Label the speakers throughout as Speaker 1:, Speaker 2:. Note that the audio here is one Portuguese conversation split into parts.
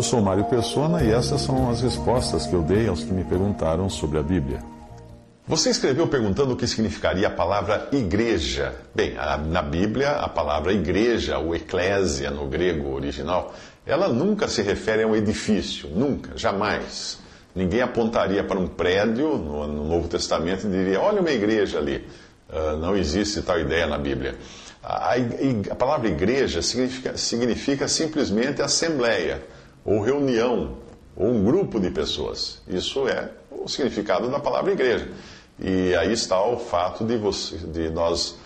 Speaker 1: Eu sou Mário Persona e essas são as respostas que eu dei aos que me perguntaram sobre a Bíblia.
Speaker 2: Você escreveu perguntando o que significaria a palavra igreja. Bem, a- na Bíblia, a palavra igreja, ou eclésia no grego original, ela nunca se refere a um edifício, nunca, jamais. Ninguém apontaria para um prédio no, no Novo Testamento e diria: olha uma igreja ali. Ah, não existe tal ideia na Bíblia. A, a a palavra igreja significa, significa simplesmente assembleia, ou reunião, ou um grupo de pessoas. Isso é o significado da palavra igreja. E aí está o fato de, você, de, nós,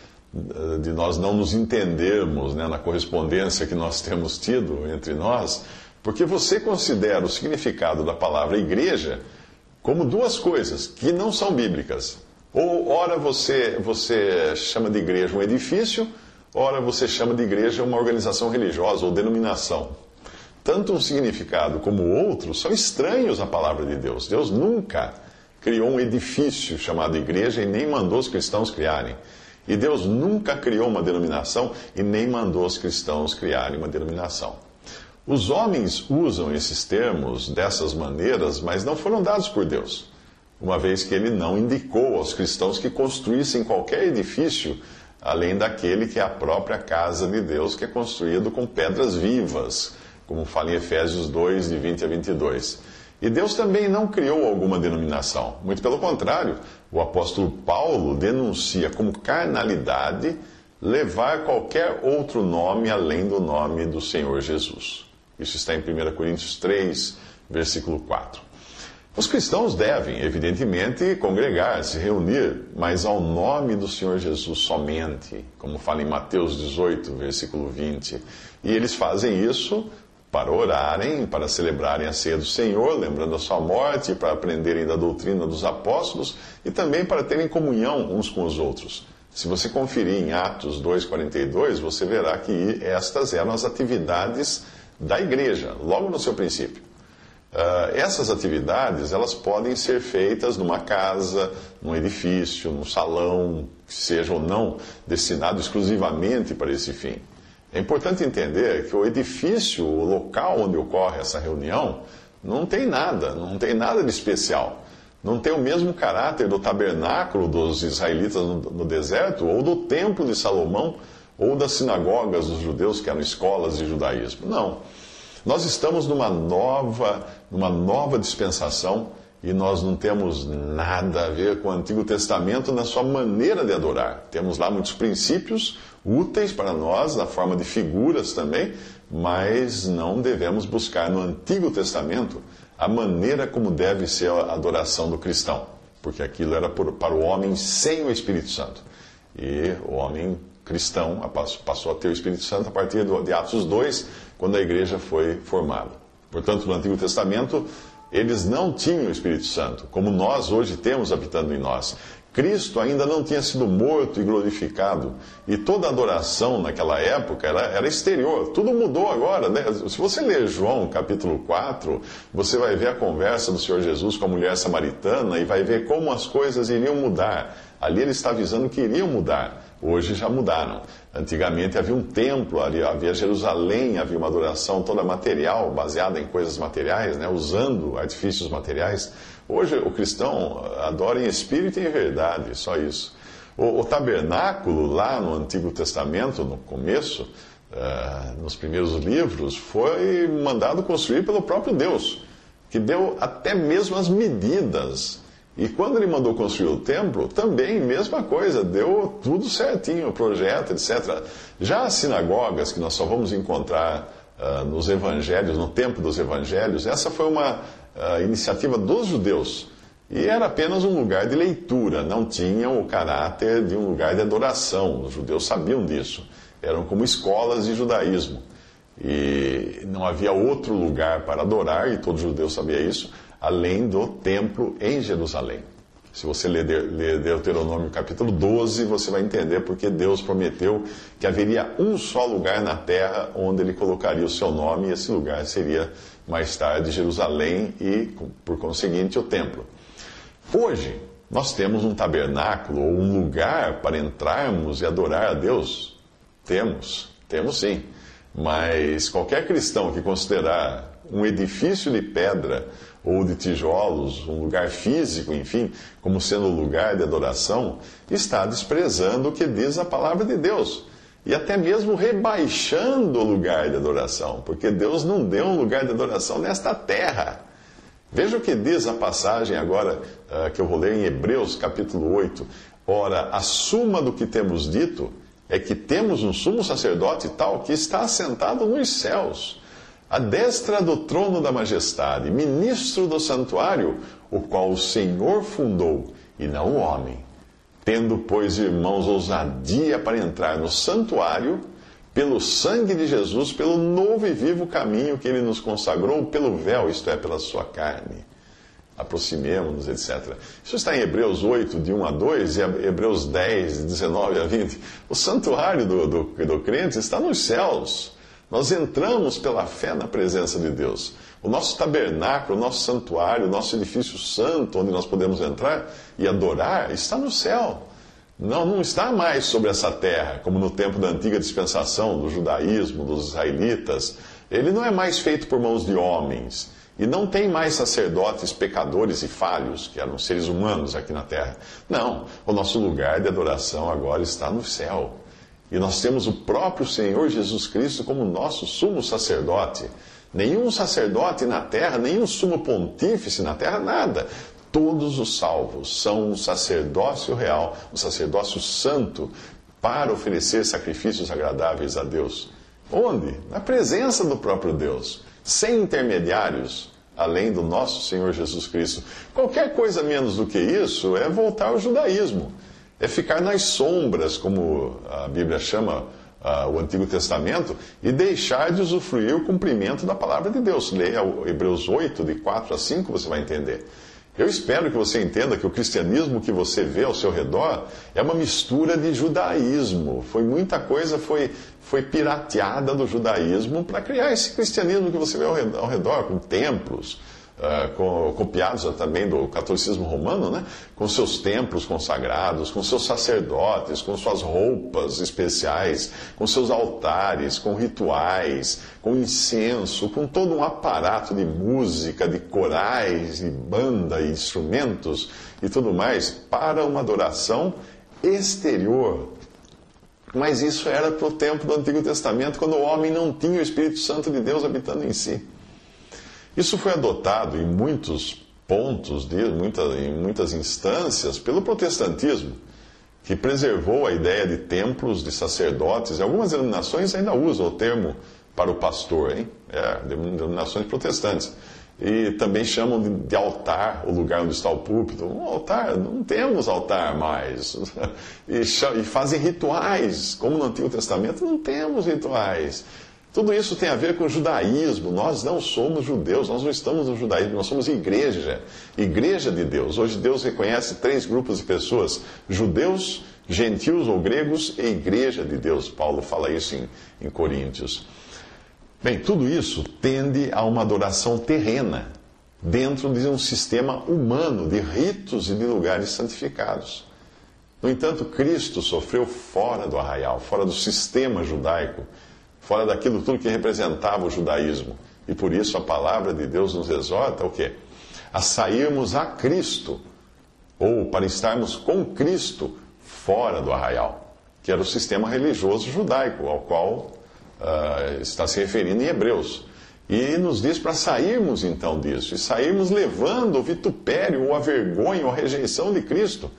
Speaker 2: de nós não nos entendermos né, na correspondência que nós temos tido entre nós, porque você considera o significado da palavra igreja como duas coisas que não são bíblicas. Ou, ora, você, você chama de igreja um edifício, ora, você chama de igreja uma organização religiosa ou denominação. Tanto um significado como outro são estranhos à palavra de Deus. Deus nunca criou um edifício chamado igreja e nem mandou os cristãos criarem. E Deus nunca criou uma denominação e nem mandou os cristãos criarem uma denominação. Os homens usam esses termos dessas maneiras, mas não foram dados por Deus, uma vez que ele não indicou aos cristãos que construíssem qualquer edifício além daquele que é a própria casa de Deus, que é construído com pedras vivas, como fala em Efésios 2, de 20 a 22. E Deus também não criou alguma denominação. Muito pelo contrário, o apóstolo Paulo denuncia como carnalidade levar qualquer outro nome além do nome do Senhor Jesus. Isso está em 1 Coríntios 3, versículo 4. Os cristãos devem, evidentemente, congregar, se reunir, mas ao nome do Senhor Jesus somente, como fala em Mateus 18, versículo 20. E eles fazem isso para orarem, para celebrarem a ceia do Senhor, lembrando a sua morte, para aprenderem da doutrina dos apóstolos e também para terem comunhão uns com os outros. Se você conferir em Atos 2,42, você verá que estas eram as atividades da igreja, logo no seu princípio. Uh, essas atividades elas podem ser feitas numa casa, num edifício, num salão, que seja ou não destinado exclusivamente para esse fim. É importante entender que o edifício, o local onde ocorre essa reunião, não tem nada, não tem nada de especial. Não tem o mesmo caráter do tabernáculo dos israelitas no, deserto, ou do templo de Salomão, ou das sinagogas dos judeus, que eram escolas de judaísmo. Não. Nós estamos numa nova, numa nova dispensação e nós não temos nada a ver com o Antigo Testamento na sua maneira de adorar. Temos lá muitos princípios úteis para nós, na forma de figuras também, mas não devemos buscar no Antigo Testamento a maneira como deve ser a adoração do cristão, porque aquilo era para o homem sem o Espírito Santo. E o homem cristão passou a ter o Espírito Santo a partir de Atos 2, quando a igreja foi formada. Portanto, no Antigo Testamento, eles não tinham o Espírito Santo, como nós hoje temos habitando em nós. Cristo ainda não tinha sido morto e glorificado, e toda adoração naquela época era, era exterior. Tudo mudou agora. Né? Se você ler João capítulo 4, você vai ver a conversa do Senhor Jesus com a mulher samaritana e vai ver como as coisas iriam mudar. Ali ele está avisando que iriam mudar. Hoje já mudaram. Antigamente havia um templo, havia Jerusalém, havia uma adoração toda material, baseada em coisas materiais, né? usando artifícios materiais. Hoje o cristão adora em espírito e em verdade, só isso. O, o tabernáculo, lá no Antigo Testamento, no começo, uh, nos primeiros livros, foi mandado construir pelo próprio Deus, que deu até mesmo as medidas e quando ele mandou construir o templo, também, mesma coisa, deu tudo certinho, o projeto, etc. Já as sinagogas, que nós só vamos encontrar uh, nos evangelhos, no tempo dos evangelhos, essa foi uma uh, iniciativa dos judeus. E era apenas um lugar de leitura, não tinha o caráter de um lugar de adoração. Os judeus sabiam disso. eram como escolas de judaísmo. E não havia outro lugar para adorar, e todo judeu sabia isso, além do templo em Jerusalém. Se você ler, Deuteronômio capítulo 12, você vai entender porque Deus prometeu que haveria um só lugar na terra onde ele colocaria o seu nome, e esse lugar seria mais tarde Jerusalém e, por conseguinte, o templo. Hoje, nós temos um tabernáculo ou um lugar para entrarmos e adorar a Deus? Temos, temos sim. Mas qualquer cristão que considerar um edifício de pedra ou de tijolos, um lugar físico, enfim, como sendo lugar de adoração, está desprezando o que diz a palavra de Deus. E até mesmo rebaixando o lugar de adoração, porque Deus não deu um lugar de adoração nesta terra. Veja o que diz a passagem agora uh, que eu vou ler em Hebreus capítulo 8. Ora, a suma do que temos dito é que temos um sumo sacerdote tal que está assentado nos céus à destra do trono da majestade, ministro do santuário, o qual o Senhor fundou, e não o homem. Tendo, pois, irmãos, ousadia para entrar no santuário, pelo sangue de Jesus, pelo novo e vivo caminho que ele nos consagrou, pelo véu, isto é, pela sua carne. Aproximemos-nos, etc. Isso está em Hebreus 8, de 1 a 2, e Hebreus 10, de 19 a 20. O santuário do, do, do crente está nos céus. Nós entramos pela fé na presença de Deus. O nosso tabernáculo, o nosso santuário, o nosso edifício santo, onde nós podemos entrar e adorar, está no céu. Não, não está mais sobre essa terra, como no tempo da antiga dispensação, do judaísmo, dos israelitas. Ele não é mais feito por mãos de homens. E não tem mais sacerdotes pecadores e falhos, que eram seres humanos aqui na terra. Não, o nosso lugar de adoração agora está no céu. E nós temos o próprio Senhor Jesus Cristo como nosso sumo sacerdote. Nenhum sacerdote na terra, nenhum sumo pontífice na terra, nada. Todos os salvos são um sacerdócio real, um sacerdócio santo, para oferecer sacrifícios agradáveis a Deus. Onde? Na presença do próprio Deus, sem intermediários, além do nosso Senhor Jesus Cristo. Qualquer coisa menos do que isso é voltar ao judaísmo é ficar nas sombras, como a Bíblia chama uh, o Antigo Testamento, e deixar de usufruir o cumprimento da palavra de Deus. Leia Hebreus 8, de 4 a 5, você vai entender. Eu espero que você entenda que o cristianismo que você vê ao seu redor é uma mistura de judaísmo. Foi muita coisa foi, foi pirateada do judaísmo para criar esse cristianismo que você vê ao redor, ao redor com templos, uh, copiados também do catolicismo romano, né? com seus templos consagrados, com seus sacerdotes, com suas roupas especiais, com seus altares, com rituais, com incenso, com todo um aparato de música, de corais, de banda e instrumentos e tudo mais, para uma adoração exterior. Mas isso era para o tempo do Antigo Testamento, quando o homem não tinha o Espírito Santo de Deus habitando em si. Isso foi adotado em muitos pontos, de, muita, em muitas instâncias, pelo protestantismo, que preservou a ideia de templos, de sacerdotes. Algumas denominações ainda usam o termo para o pastor, hein? É, denominações protestantes. E também chamam de, de, altar o lugar onde está o púlpito. Um altar, não temos altar mais. E, e fazem rituais, como no Antigo Testamento, não temos rituais. Tudo isso tem a ver com o judaísmo. Nós não somos judeus, nós não estamos no judaísmo, nós somos igreja, igreja de Deus. Hoje Deus reconhece três grupos de pessoas: judeus, gentios ou gregos e igreja de Deus. Paulo fala isso em, em Coríntios. Bem, tudo isso tende a uma adoração terrena, dentro de um sistema humano de ritos e de lugares santificados. No entanto, Cristo sofreu fora do arraial, fora do sistema judaico fora daquilo tudo que representava o judaísmo. E por isso a palavra de Deus nos exorta o quê? A sairmos a Cristo, ou para estarmos com Cristo fora do arraial, que era o sistema religioso judaico, ao qual uh, está se referindo em Hebreus. E nos diz para sairmos então disso, e sairmos levando o vitupério, ou a vergonha, ou a rejeição de Cristo.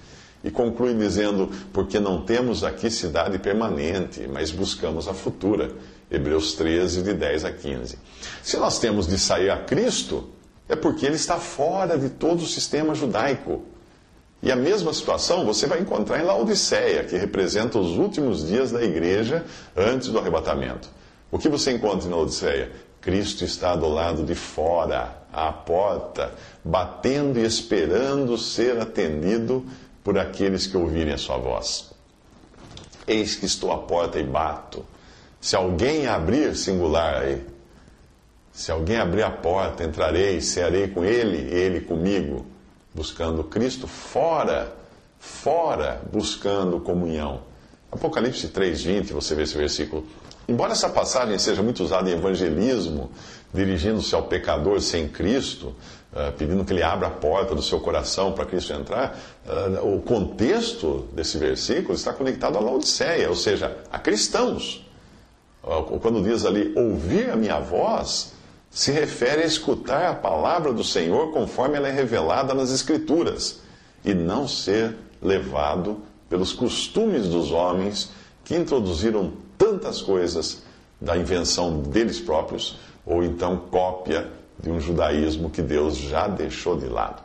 Speaker 2: E conclui dizendo: Porque não temos aqui cidade permanente, mas buscamos a futura Hebreus 13, de 10 a 15. Se nós temos de sair a Cristo, é porque ele está fora de todo o sistema judaico. E a mesma situação você vai encontrar em Laodiceia, que representa os últimos dias da igreja antes do arrebatamento. O que você encontra em Laodiceia? Cristo está do lado de fora, à porta, batendo e esperando ser atendido por aqueles que ouvirem a sua voz. Eis que estou à porta e bato. Se alguém abrir, singular aí, se alguém abrir a porta, entrarei, cearei com ele, ele comigo, buscando Cristo fora, fora, buscando comunhão. Apocalipse 3:20, você vê esse versículo. Embora essa passagem seja muito usada em evangelismo, dirigindo-se ao pecador sem Cristo, uh, pedindo que ele abra a porta do seu coração para Cristo entrar, uh, o contexto desse versículo está conectado à Laodiceia, ou seja, a cristãos. Quando diz ali, ouvir a minha voz, se refere a escutar a palavra do Senhor conforme ela é revelada nas Escrituras e não ser levado pelos costumes dos homens que introduziram tantas coisas da invenção deles próprios ou então cópia de um judaísmo que Deus já deixou de lado.